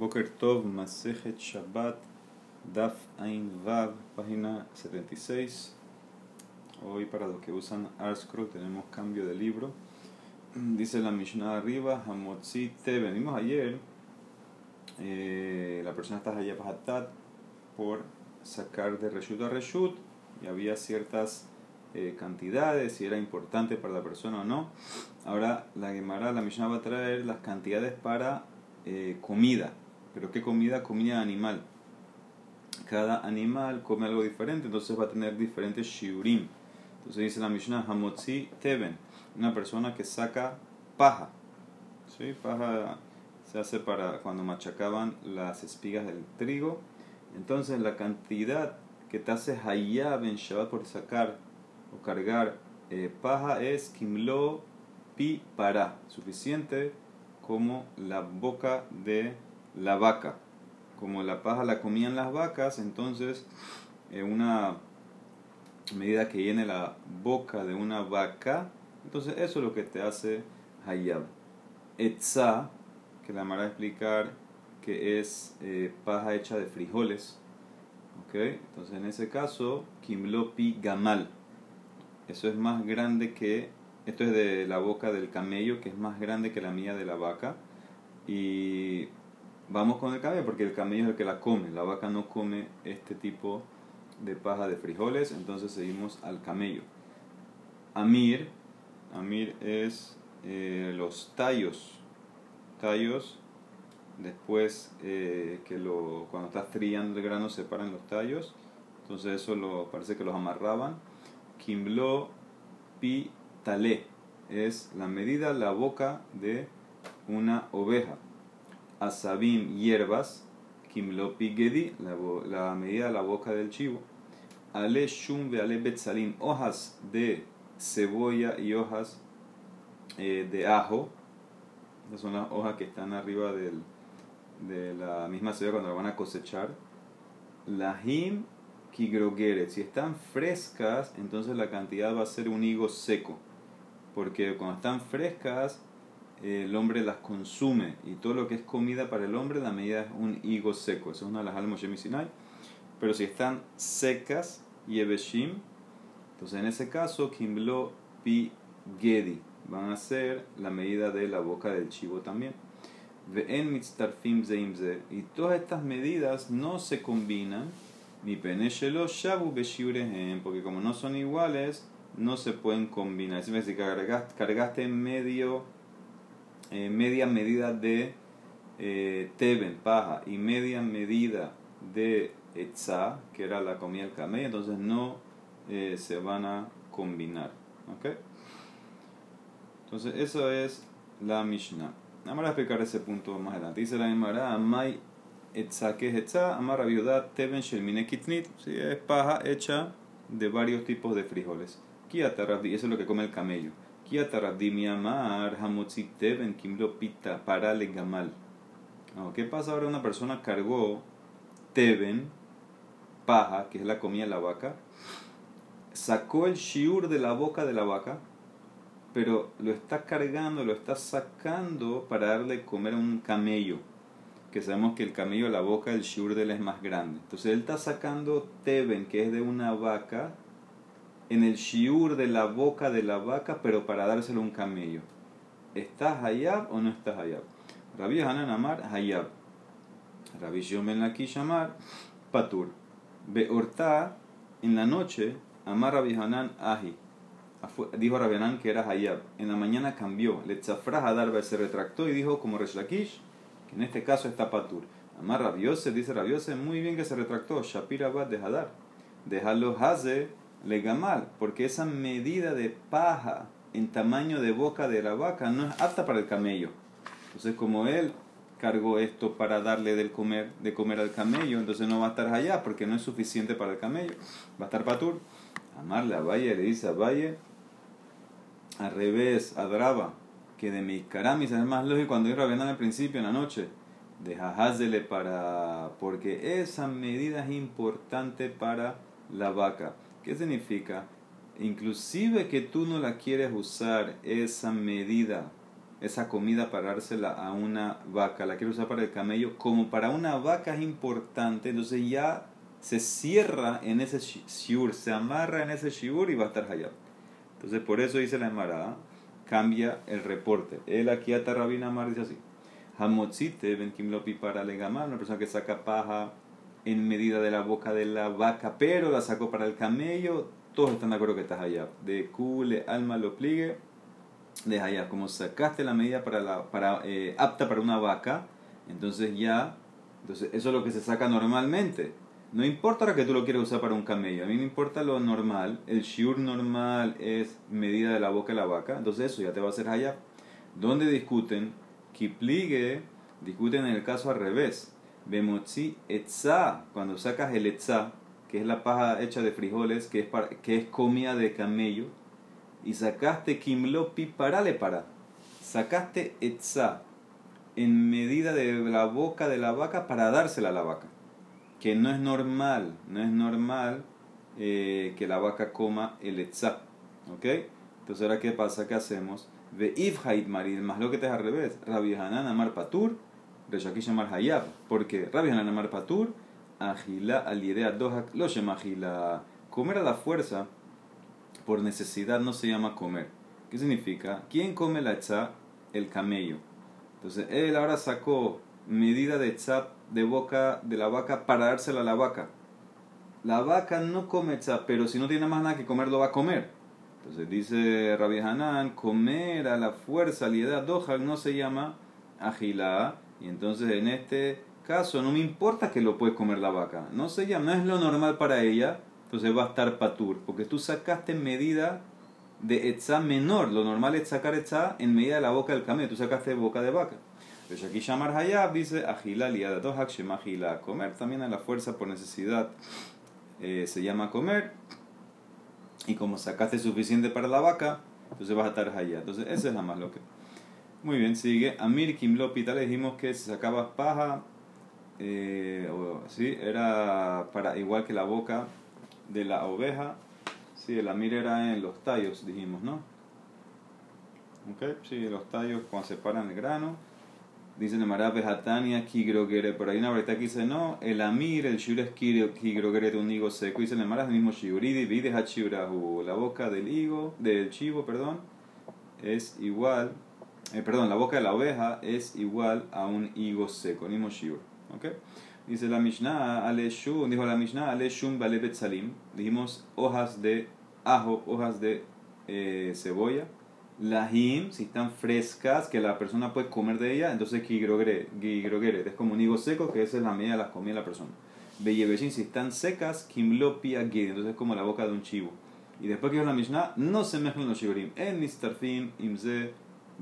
Boker Tov, Masejet Shabbat, Daf Ain Vav, página 76. Hoy para los que usan ArtScroll tenemos cambio de libro. Dice la Mishnah arriba, Hamotzi Te. Venimos ayer, eh, la persona está allá por sacar de Reshut a Reshut y había ciertas eh, cantidades, si era importante para la persona o no. Ahora la Gemara, la Mishnah va a traer las cantidades para eh, comida. ¿Pero qué comida? Comida animal. Cada animal come algo diferente, entonces va a tener diferentes shiurim. Entonces dice la Mishnah, Hamotzi Teben, una persona que saca paja. ¿Sí? Paja se hace para cuando machacaban las espigas del trigo. Entonces la cantidad que te hace hayab en Shabbat por sacar o cargar eh, paja es kimlo pi para, suficiente como la boca de la vaca. Como la paja la comían las vacas, entonces eh, una medida que llene la boca de una vaca, entonces eso es lo que te hace hayab. Etza, que la Mara explicar que es eh, paja hecha de frijoles. Entonces en ese caso, kimlopi gamal. Eso es más grande que, esto es de la boca del camello, que es más grande que la mía de la vaca. Y vamos con el camello porque el camello es el que la come. La vaca no come este tipo de paja de frijoles, entonces seguimos al camello. Amir, Amir es eh, los tallos. Tallos, después eh, que lo, cuando estás trillando el grano separan los tallos, entonces eso lo, parece que los amarraban. Kimlo pi talé es la medida, la boca de una oveja asabim hierbas, kimlopi gedi, la, medida de la boca del chivo, ale shum ve ale betzalim, hojas de cebolla y hojas eh, de ajo, esas son las hojas que están arriba del, de la misma cebolla cuando la van a cosechar, lahim kigrogeret, si están frescas, entonces la cantidad va a ser un higo seco, porque cuando están frescas, el hombre las consume y todo lo que es comida para el hombre la medida es un higo seco. Eso es una de las almas Sinai. Pero si están secas, yebeshim, entonces en ese caso, kimlo pi gedi, van a ser la medida de la boca del chivo también. Y todas estas medidas no se combinan, mi peneshelo shabu porque como no son iguales, no se pueden combinar. Es decir, cargaste, cargaste medio eh, media medida de eh, teben, paja, y media medida de etza, que era la comida del camello, entonces no eh, se van a combinar. ¿ok? Entonces, eso es la Mishnah. Vamos a explicar ese punto más adelante. Dice la Gemara, Amay etza, que es etza, amar teben shelmine kitnit, ¿sí? es paja hecha de varios tipos de frijoles. Kiata eso es lo que come el camello. Gamal. ¿Qué pasa ahora? Una persona cargó Teben, paja, que es la comida de la vaca, sacó el shiur de la boca de la vaca, pero lo está cargando, lo está sacando para darle comer a un camello. Que sabemos que el camello, la boca, el shiur de él es más grande. Entonces él está sacando Teben, que es de una vaca, en el shiur de la boca de la vaca, pero para dárselo a un camello. ¿Estás hayab o no estás hayab? Rabbi Hanan Amar hayab. Rabbi Shomen Lakish Amar patur. Beorta en la noche Amar Rabbi Hanan ahi. Dijo Rabbi Hanan que era hayab. En la mañana cambió. Letzafrah Adarba se retractó y dijo como Reshlakish que en este caso está patur. Amar Rabiose dice Rabiose muy bien que se retractó. Shapir Abad de Hadar. Déjalo haze legamal, porque esa medida de paja en tamaño de boca de la vaca no es apta para el camello. Entonces, como él cargó esto para darle del comer, de comer al camello, entonces no va a estar allá porque no es suficiente para el camello. Va a estar patur. Amarle a Valle le dice a Valle, al revés, a Draba, que de mis caramis es más lógico cuando a al principio en la noche. Dejásele para. porque esa medida es importante para la vaca. ¿Qué significa? Inclusive que tú no la quieres usar esa medida esa comida para dársela a una vaca, la quiero usar para el camello, como para una vaca es importante, entonces ya se cierra en ese shiur, se amarra en ese shiur y va a estar hayab. Entonces por eso dice la Emara, cambia el reporte. Él aquí a Tarrabina Mar dice así. Hamotzite ben kimlopi para legamar, una persona que saca paja en medida de la boca de la vaca, pero la sacó para el camello, todos están de acuerdo que estás allá. De cule, alma, lo pligue, de allá. Como sacaste la medida para la, para, eh, apta para una vaca, entonces ya, entonces eso es lo que se saca normalmente. No importa ahora que tú lo quieras usar para un camello, a mí me importa lo normal. El shiur normal es medida de la boca de la vaca, entonces eso ya te va a hacer allá. Donde discuten, pligue discuten en el caso al revés. Bemotzi etza, cuando sacas el etza, que es la paja hecha de frijoles, que es, para, que es comida de camello, y sacaste kimlopi parale para. Sacaste etza en medida de la boca de la vaca para dársela a la vaca que no es normal, no es normal eh, que la vaca coma el etzá. ¿Ok? Entonces ahora qué pasa, ¿qué hacemos? Ve marid, más lo que te es al revés. Rabbi Hanan amar patur, Reshaki llamar hayab. Porque Rabbi Hanan amar patur, agila al idea dohak lo agila. Comer a la fuerza por necesidad no se llama comer. ¿Qué significa? ¿Quién come la etzá? El camello. Entonces él ahora sacó medida de etzá de boca de la vaca para dársela a la vaca. La vaca no come tzap, pero si no tiene más nada que comer, lo va a comer. Entonces dice Rabbi Hanan, comer a la fuerza, la edad dohal no se llama agilá. Y entonces en este caso no me importa que lo puedes comer la vaca. No se llama, no es lo normal para ella. Entonces va a estar patur. Porque tú sacaste medida de etza menor. Lo normal es sacar etza en medida de la boca del camello. Tú sacaste boca de vaca. Pero aquí Shamar Hayab dice Agila liada dohak shemagila. Comer también a la fuerza por necesidad eh, se llama comer. Y como sacaste suficiente para la vaca, entonces vas a estar allá. Entonces, esa es la más loca. Muy bien, sigue. Amir Kimlopi, tal dijimos que si sacabas paja, eh, ¿sí? era para igual que la boca de la oveja. Sí, el Amir era en los tallos, dijimos, ¿no? Ok, sí, los tallos cuando separan el grano. Dice Nemara Hatania Kigrogere. Por ahí una verdad que dice, no, el Amir, el Shur es Kigrogere de un higo seco. Dice Nemara es el mismo Shiuridi, Vide Hachiurahu. La boca del higo, del chivo, perdón, es igual, eh, perdón, la boca de la oveja es igual a un higo seco, mismo Shiur. ¿Ok? Dice la Mishnah, Ale Shun, dijo la Mishnah, Ale Shun Balebet Salim. Dijimos hojas de ajo, hojas de eh, cebolla Lahim, si están frescas, que la persona puede comer de ella, entonces gigrogeret, es como un higo seco, que esa es la medida de las comidas de la persona. Beyebeshin, si están secas, kimlopia entonces es como la boca de un chivo. Y después que es la Mishnah, no se mezclan los shiburim. En nistarfim, imze,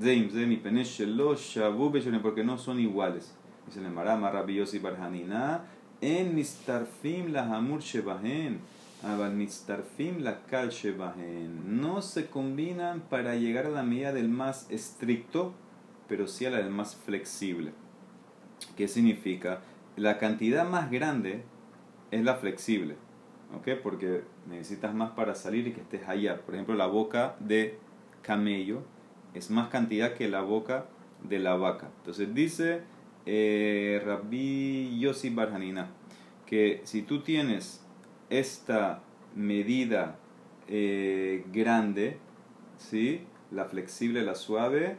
ze imze, mi penesh shabu porque no son iguales. Dice el Marama, Rabbi Yossi Barhanina, en nistarfim la hamur shebahen la No se combinan para llegar a la medida del más estricto, pero sí a la del más flexible. ¿Qué significa? La cantidad más grande es la flexible, ¿ok? Porque necesitas más para salir y que estés allá. Por ejemplo, la boca de camello es más cantidad que la boca de la vaca. Entonces dice eh, Rabbi Yossi Barjanina que si tú tienes esta medida eh, grande, ¿sí? la flexible, la suave,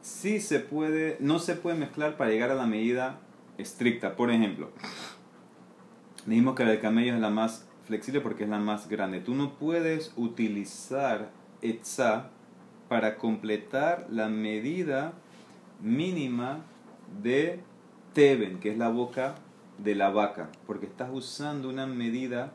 sí se puede, no se puede mezclar para llegar a la medida estricta. Por ejemplo, dijimos que la del camello es la más flexible porque es la más grande. Tú no puedes utilizar etza para completar la medida mínima de teben, que es la boca de la vaca, porque estás usando una medida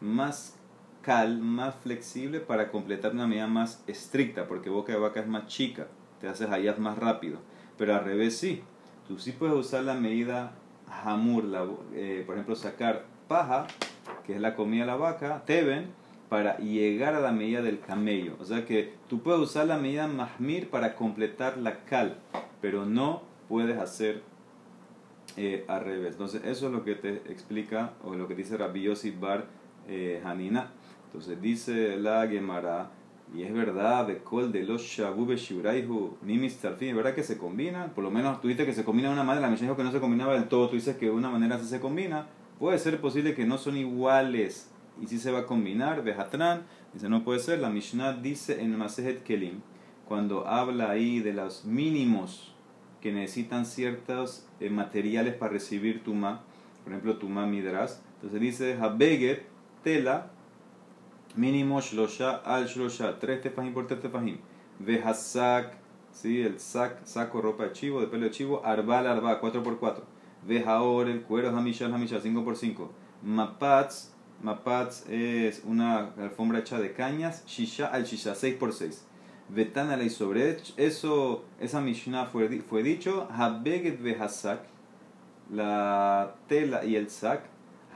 más cal, más flexible para completar una medida más estricta, porque boca de vaca es más chica, te haces allá más rápido. Pero al revés sí, tú sí puedes usar la medida hamur, eh, por ejemplo sacar paja, que es la comida de la vaca, teben, para llegar a la medida del camello. O sea que tú puedes usar la medida mahmir para completar la cal, pero no puedes hacer eh, al revés. Entonces, eso es lo que te explica, o lo que dice Rabbi Yossi Bar eh, Hanina. Entonces, dice la Gemara, y es verdad, de Kol de los Shabube Shiuraihu Nimis Tarfim, es verdad que se combinan, por lo menos tú dices que se combina de una manera, la Mishnah dijo que no se combinaba del todo, tú dices que de una manera se, se combina, puede ser posible que no son iguales y si se va a combinar, Behatran, dice no puede ser, la Mishnah dice en Masejet Kelim, cuando habla ahí de los mínimos que necesitan ciertos eh, materiales para recibir Tuma, por ejemplo Tuma Midras, entonces dice Habeget, tela, mínimo shlosha al shlosha, tres tefajim por tres tefajim. Vejasak, ¿sí? el sac, saco, ropa de chivo, de pelo de chivo, arbal, arba, 4 por 4 Vejaor, el cuero, hamishal, hamishal, 5 por 5 Mapats, mapats es una alfombra hecha de cañas, shisha al shisha, 6 por 6 Vetana y sobre eso, esa mishnah fue, fue dicho, la tela y el sac,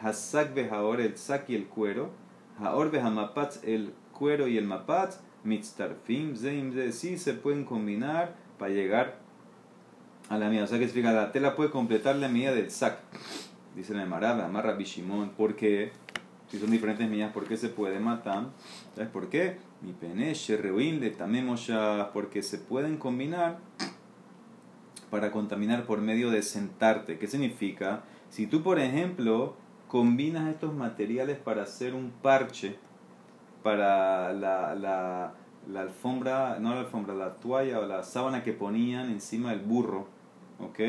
hasak vejaor, el sac y el cuero, Haor Hamapatz, el cuero y el mapatz, mitztarfim, zeim, ze, sí se pueden combinar para llegar a la medida. O sea que significa la tela puede completar la medida del sac. Dice la Maraba, amarra Bishimon, porque si son diferentes medidas, ¿por qué se puede matar? ¿Sabes por qué? Mi peneche, reuin, le tamemos ya, porque se pueden combinar para contaminar por medio de sentarte. ¿Qué significa? Si tú, por ejemplo, combinas estos materiales para hacer un parche para la, la, la, alfombra, no la alfombra, la toalla o la sábana que ponían encima del burro, ¿ok?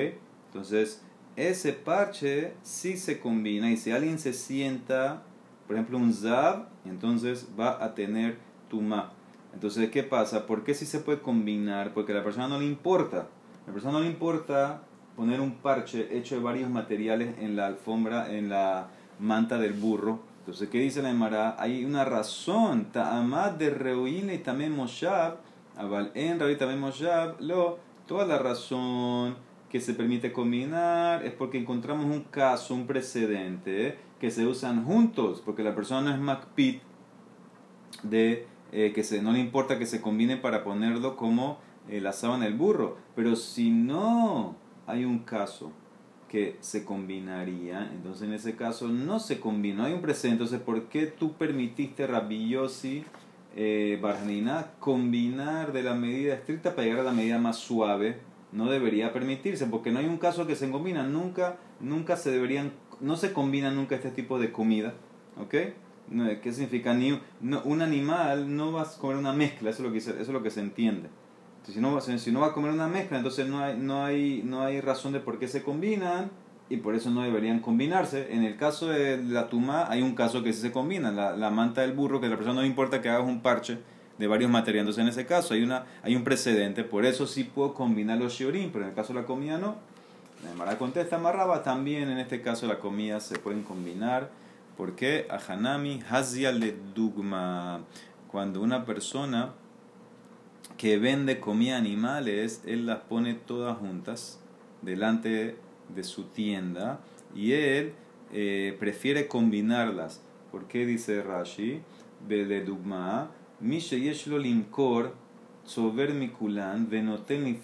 Entonces, ese parche sí se combina y si alguien se sienta, por ejemplo, un zab, entonces va a tener tuma. Entonces, ¿qué pasa? ¿Por qué sí se puede combinar? Porque a la persona no le importa. A la persona no le importa poner un parche hecho de varios materiales en la alfombra, en la manta del burro. Entonces, ¿qué dice la Emara? Hay una razón. Ta'amad de reuin y también moshab. Aval en también moshab. Lo, toda la razón que se permite combinar es porque encontramos un caso, un precedente, que se usan juntos, porque la persona no es MacPit de eh, que se, no le importa que se combine para ponerlo como eh, la sábana del burro. Pero si no hay un caso que se combinaría, entonces en ese caso no se combinó, hay un precedente, entonces ¿por qué tú permitiste Rabbi Yossi eh, Barnina combinar de la medida estricta para llegar a la medida más suave? No debería permitirse, porque no hay un caso que se combina, nunca, nunca se deberían, no se combina nunca este tipo de comida, ¿ok? ¿Qué significa? Ni, un animal no va a comer una mezcla, eso es lo que, eso es lo que se entiende. Si no, si no va a comer una mezcla, entonces no hay, no, hay, no hay razón de por qué se combinan y por eso no deberían combinarse. En el caso de la tuma hay un caso que sí se combina, la, la manta del burro, que a la persona no importa que hagas un parche de varios materiales. Entonces en ese caso hay, una, hay un precedente, por eso sí puedo combinar los shiorim, pero en el caso de la comida no. Mara contesta Marraba, también en este caso la comida se pueden combinar. porque A Hanami hazia le dugma. Cuando una persona que vende comida animales, él las pone todas juntas delante de su tienda y él eh, prefiere combinarlas. ¿Por qué dice Rashi? Bele dugma, mi sheyeshlo limkor sober mikulan venoten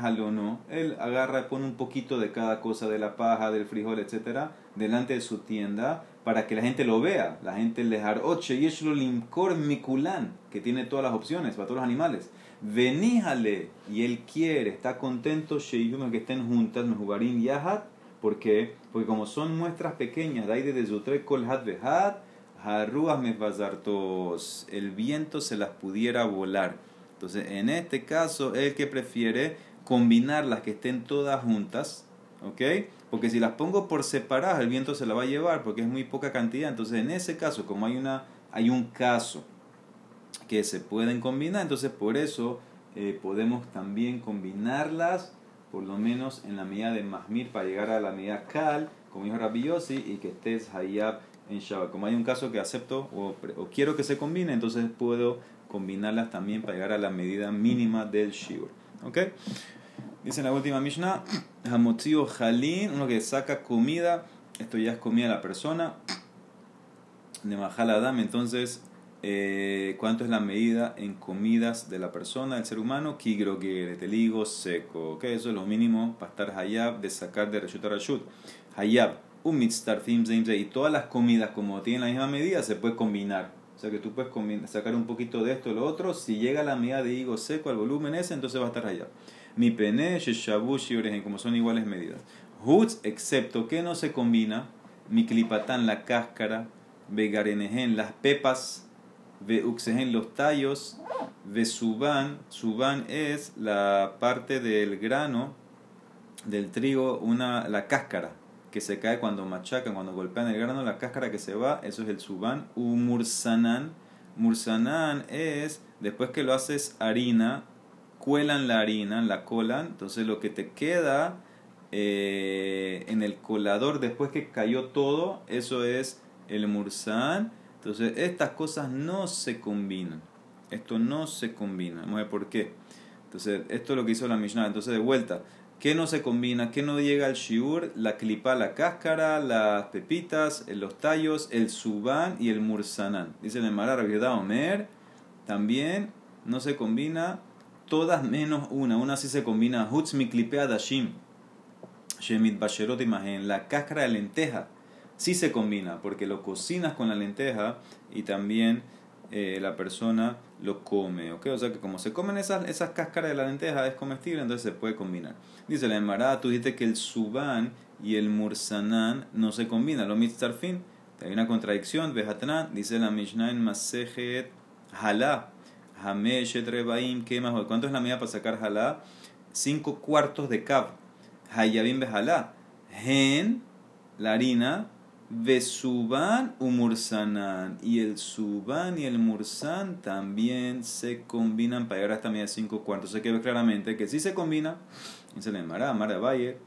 halono. Él agarra, pone un poquito de cada cosa, de la paja, del frijol, etcétera, delante de su tienda para que la gente lo vea. La gente le oche yeshlo limkor mikulan, que tiene todas las opciones para todos los animales. Veníjale, y él quiere, está contento, Sheiyuma, que estén juntas, Mejubarim Yahat, porque Porque como son muestras pequeñas, de de Zutre Kolhat Vehat, Harruas Mesbazartos, el viento se las pudiera volar. Entonces, en este caso, el que prefiere combinar las que estén todas juntas, ¿ok? Porque si las pongo por separadas, el viento se la va a llevar, porque es muy poca cantidad. Entonces, en ese caso, como hay, una, hay un caso que se pueden combinar, entonces por eso eh, podemos también combinarlas, por lo menos en la medida de Mahmir, para llegar a la medida Kal, como dijo Rabbi y que estés Hayab en Shabbat. Como hay un caso que acepto o, quiero que se combine, entonces puedo combinarlas también para llegar a la medida mínima del Shiur. ¿Ok? Dice en la última Mishnah, Hamotzio Jalin, uno que saca comida, esto ya es comida de la persona, de Mahal Adam, entonces eh, cuánto es la medida en comidas de la persona, del ser humano, kigrogere, el higo seco, que eso es lo mínimo para estar hayab de sacar de reshut a reshut. Hayab, un mitzvah y todas las comidas como tienen la misma medida se puede combinar. O sea que tú puedes sacar un poquito de esto lo otro. Si llega la medida de higo seco al volumen ese, entonces va a estar allá. Mi pene, y como son iguales medidas. Hutz, excepto que no se combina, mi clipatán, la cáscara, vegarenehen, las pepas, ve uxehen, los tallos, ve suban, suban es la parte del grano del trigo, una, la cáscara que se cae cuando machacan, cuando golpean el grano, la cáscara que se va, eso es el suban. Umursanan, mursanan es, después que lo haces harina, cuelan la harina, la colan, entonces lo que te queda eh, en el colador después que cayó todo, eso es el mursan. Entonces estas cosas no se combinan. Esto no se combina. Vamos a por qué. Entonces esto es lo que hizo la Mishnah. Entonces de vuelta, ¿qué no se combina? ¿Qué no llega al shiur? La clipa, la cáscara, las pepitas, los tallos, el suban y el mursanan. Dice el Marar Omer. También no se combina todas menos una. Una sí se combina. Hutz mi clipea dashim. Shemit basherot imagen. La cáscara de lenteja sí se combina porque lo cocinas con la lenteja y también eh, la persona lo come. ¿ok? O sea que como se comen esas, esas cáscaras de la lenteja es comestible, entonces se puede combinar. Dice la Emara, tú dijiste que el suban y el mursanán no se combinan. Lo mitzarfin. Hay una contradicción. Vejatran, dice la Mishnah en Masejet Halá. Hameshet Rebaim, ¿qué más? ¿Cuánto es la medida para sacar Halá? Cinco cuartos de cab. Hayabim Behalá. Gen, la harina, Vesuban umursanan. Y el suban y el mursan también se combinan para esta medida de 5 cuartos. Se ve claramente que si se combina, dice la Mara, Mara Bayer,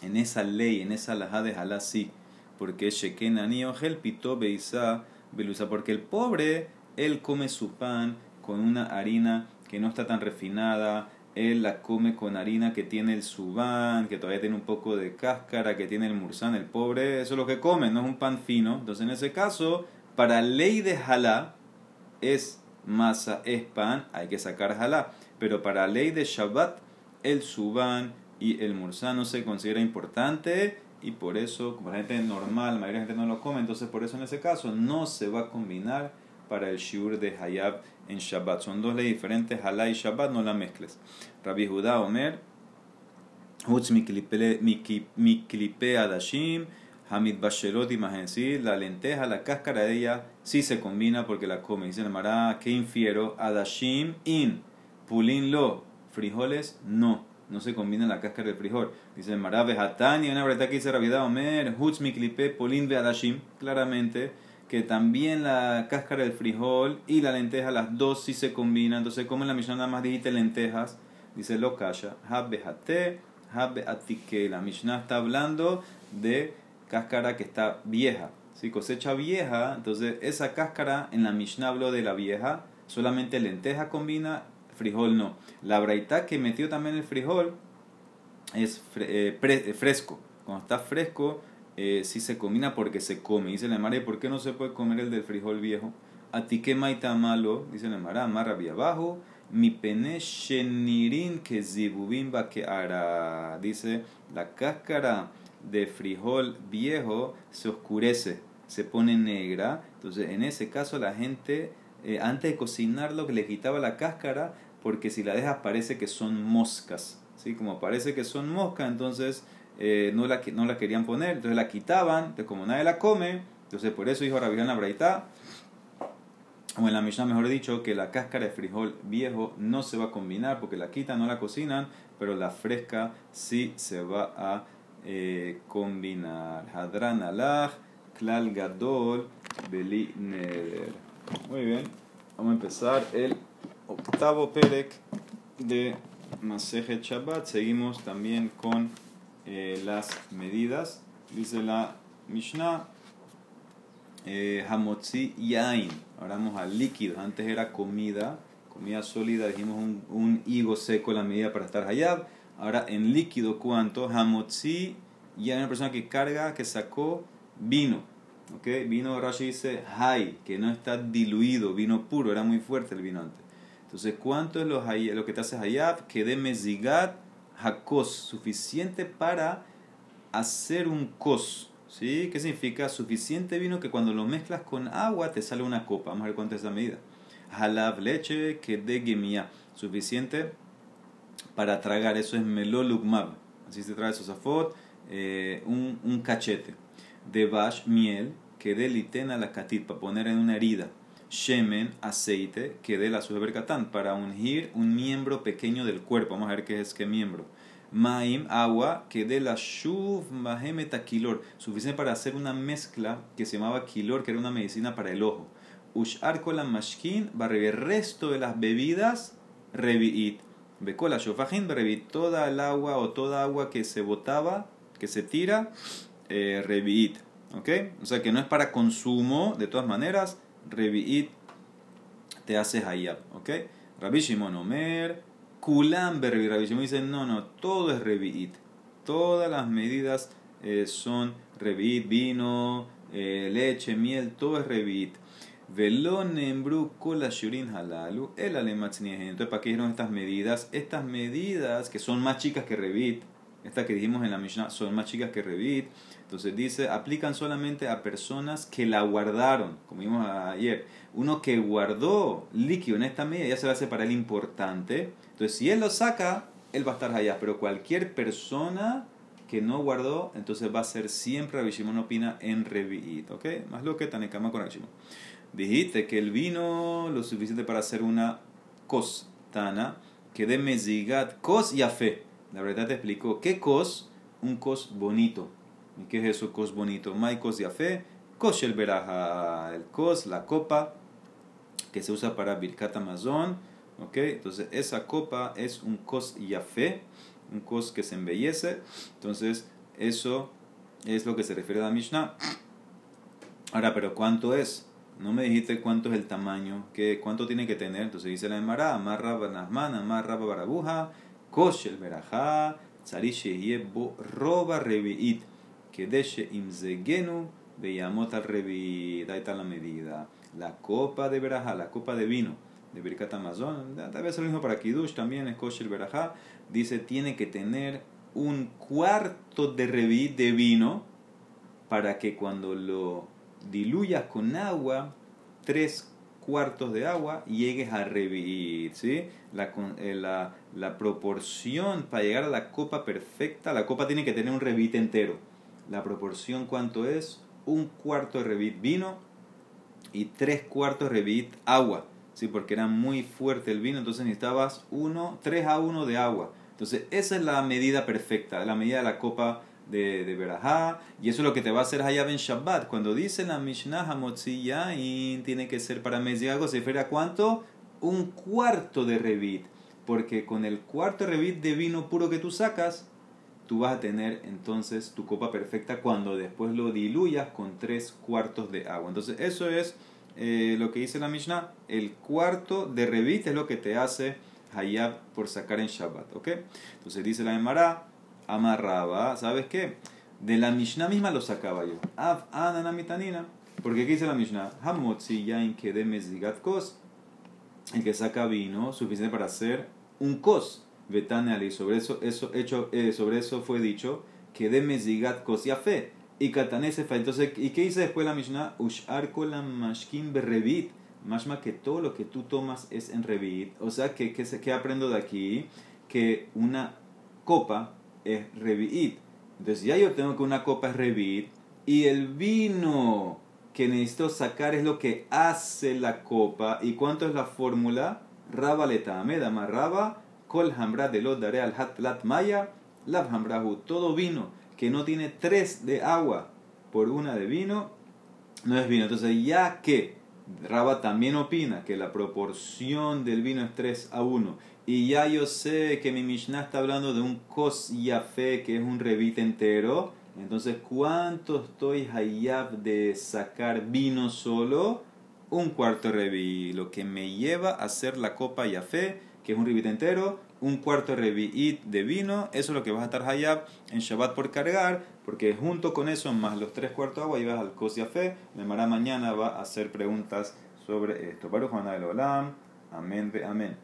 en esa ley, en esa laja de sí. Porque Sheken Aniogel Pito Beisa Belusa. Porque el pobre, él come su pan con una harina que no está tan refinada, él la come con harina que tiene el subán, que todavía tiene un poco de cáscara, que tiene el mursán, el pobre, eso es lo que come, no es un pan fino. Entonces, en ese caso, para ley de jalá, es masa, es pan, hay que sacar jalá. Pero para ley de Shabbat, el subán y el mursán no se considera importante y por eso, como la gente normal, la mayoría de la gente no lo come, entonces por eso en ese caso no se va a combinar para el shiur de Hayab en Shabbat. Son dos leyes diferentes, Halá y Shabbat, no la mezcles. Rabbi Judá Omer, Hutz miklipe adashim, Hamid Basherot imagen, la lenteja, la cáscara de ella sí se combina porque la come. Dice el Mará, ¿qué infiero? Adashim in, pulin lo, frijoles no. No se combina la cáscara del frijol. Dice el Mará, Vejatani, una verdad que dice Rabbi Omer, Hutz miklipe, pulin adashim, claramente que también la cáscara del frijol y la lenteja, las dos sí se combinan. Entonces, como en la Mishnah nada más dijiste lentejas, dice lo kasha, habbe hate, habbe atike. La Mishnah está hablando de cáscara que está vieja, ¿sí? cosecha vieja. Entonces, esa cáscara en la Mishnah habló de la vieja, solamente lenteja combina, frijol no. La braita que metió también el frijol es eh, fresco. Cuando está fresco, eh, si se combina porque se come. Dice la Mara, ¿por qué no se puede comer el del frijol viejo? A ti que maita malo, dice la Mara, amarra vía abajo. Mi pene shenirin que zibubimba que hará. Dice, la cáscara de frijol viejo se oscurece, se pone negra. Entonces, en ese caso, la gente, eh, antes de cocinarlo, le quitaba la cáscara, porque si la dejas parece que son moscas. ¿sí? Como parece que son moscas, entonces eh, no, la, no la querían poner, entonces la quitaban, entonces como nadie la come, entonces por eso dijo Rabbi la Braita, o en la Mishnah mejor dicho, que la cáscara de frijol viejo no se va a combinar porque la quitan, no la cocinan, pero la fresca sí se va a eh, combinar. Hadran alaj, klal gadol, beli neder. Muy bien, vamos a empezar el octavo perek de Masejet Shabbat. Seguimos también con eh, las medidas. Dice la Mishnah, eh, hamotzi yain. Ahora vamos al líquido. Antes era comida, comida sólida. Dijimos un, un higo seco la medida para estar hayab. Ahora en líquido, ¿cuánto? Hamotzi yain. Una persona que carga, que sacó vino. ¿ok? Vino, Rashi dice, hay, que no está diluido, vino puro, era muy fuerte el vino antes. Entonces, ¿cuánto es lo, lo que te hace hayab? Que de mezigat hakos, suficiente para hacer un kos, ¿Sí? ¿Qué significa? Suficiente vino que cuando lo mezclas con agua te sale una copa. Vamos a ver cuánto es esa medida. Halab, leche, que de gemia. Suficiente para tragar. Eso es melolugmab. Así se trae sosafot. Eh, un, un cachete. De bash, miel, que de litena la catit, para poner en una herida. Shemen, aceite, que de la sujebercatán, para ungir un miembro pequeño del cuerpo. Vamos a ver qué es qué miembro. Maim, agua, que de la shuv mahemeta kilor, suficiente para hacer una mezcla que se llamaba kilor, que era una medicina para el ojo. Ushar la mashkin, el resto de las bebidas, reviit. Bekola shofajin, reviit. Toda el agua o toda agua que se botaba, que se tira, eh, reviit. ¿Ok? O sea que no es para consumo, de todas maneras, reviit te hace hayab. ¿Ok? Rabbi Shimon Omer, Kulam Berbi. Rabbi Shimon dice, no, no, todo es reviit. Todas las medidas eh, son reviit, vino, eh, leche, miel, todo es reviit. Velón embru kola shurin halalu el Entonces, ¿para qué dijeron estas medidas? Estas medidas que son más chicas que revit, estas que dijimos en la Mishnah son más chicas que revit. Entonces dice, aplican solamente a personas que la guardaron, como vimos ayer. Uno que guardó líquido en esta medida ya se va a separar el importante. Entonces, si él lo saca, él va a estar allá. Pero cualquier persona que no guardó, entonces va a ser siempre Rabbi Shimon opina en Revi'it. ¿Ok? Más lo que Tanekama con Rabbi Dijiste que el vino lo suficiente para hacer una cos tana, que de mezigat cos y fe. La verdad te explicó, ¿qué cos? Un cos bonito. ¿Y qué es eso, cos bonito? Mai cos y fe, cos el veraja, el cos, la copa, que se usa para Birkat Amazon. ¿Ok? Entonces esa copa es un cos fe, un cos que se embellece. Entonces eso es lo que se refiere a la Mishnah. Ahora, pero ¿cuánto es? no me dijiste cuánto es el tamaño, qué, cuánto tiene que tener. Entonces dice la Emara, amarra banasman, amarra barabuja, koshel verajá, tzarishe yebo roba reviit, kedeshe imzegenu, veíamos al reviit. Ahí está la medida. La copa de verajá, la copa de vino de Birkat Amazon, tal vez lo mismo para Kiddush también, es koshel dice tiene que tener un cuarto de reviit de vino para que cuando lo diluyas con agua, tres cuartos de agua, llegues a revivir. ¿sí? La, eh, la, la, proporción para llegar a la copa perfecta, la copa tiene que tener un revit entero. La proporción, ¿cuánto es? Un cuarto de revit vino y tres cuartos de revit agua. ¿sí? Porque era muy fuerte el vino, entonces necesitabas uno, tres a uno de agua. Entonces, esa es la medida perfecta, la medida de la copa de, de Berajá, y eso es lo que te va a hacer Hayab en Shabbat. Cuando dice la Mishnah Hamotzi Yain, tiene que ser para Meziago, se refiere a cuánto? Un cuarto de revit, porque con el cuarto revit de vino puro que tú sacas, tú vas a tener entonces tu copa perfecta cuando después lo diluyas con tres cuartos de agua. Entonces, eso es eh, lo que dice la Mishnah. El cuarto de revit es lo que te hace Hayab por sacar en Shabbat. ¿ok? Entonces, dice la Emara amarraba, ¿sabes qué? De la Mishnah misma lo sacaba yo. Av ananamitanina. Porque aquí dice la Mishnah, hamotzi yain de mezigat kos. El que saca vino suficiente para hacer un kos. Betane. Sobre eso, eso, hecho, eh, sobre eso fue dicho que de mezigat kos fe. Y katanesefa. Entonces, ¿y qué dice después la Mishnah? Ushar kolam mashkin berrevit. Mashma que todo lo que tú tomas es en revit. O sea, que, que, que aprendo de aquí? Que una copa es Revi'it. Entonces ya yo tengo que una copa es Revi'it y el vino que necesito sacar es lo que hace la copa. ¿Y cuánto es la fórmula? Raba letame, dama raba, kol hambra de lo daré al hat lat maya, lav hambrahu. Todo vino que no tiene tres de agua por una de vino, no es vino. Entonces ya que Raba también opina que la proporción del vino es 3 a 1 y ya yo sé que mi Mishnah está hablando de un kos yafe, que es un revite entero. Entonces, ¿cuánto estoy hayab de sacar vino solo? Un cuarto revi, lo que me lleva a hacer la copa yafe, que es un revite entero, un cuarto revi de vino, eso es lo que vas a estar hayab en Shabbat por cargar, porque junto con eso, más los tres cuartos de agua, llevas al kos yafe. Memara mañana va a hacer preguntas sobre esto. Baruch Olam, amén, amén.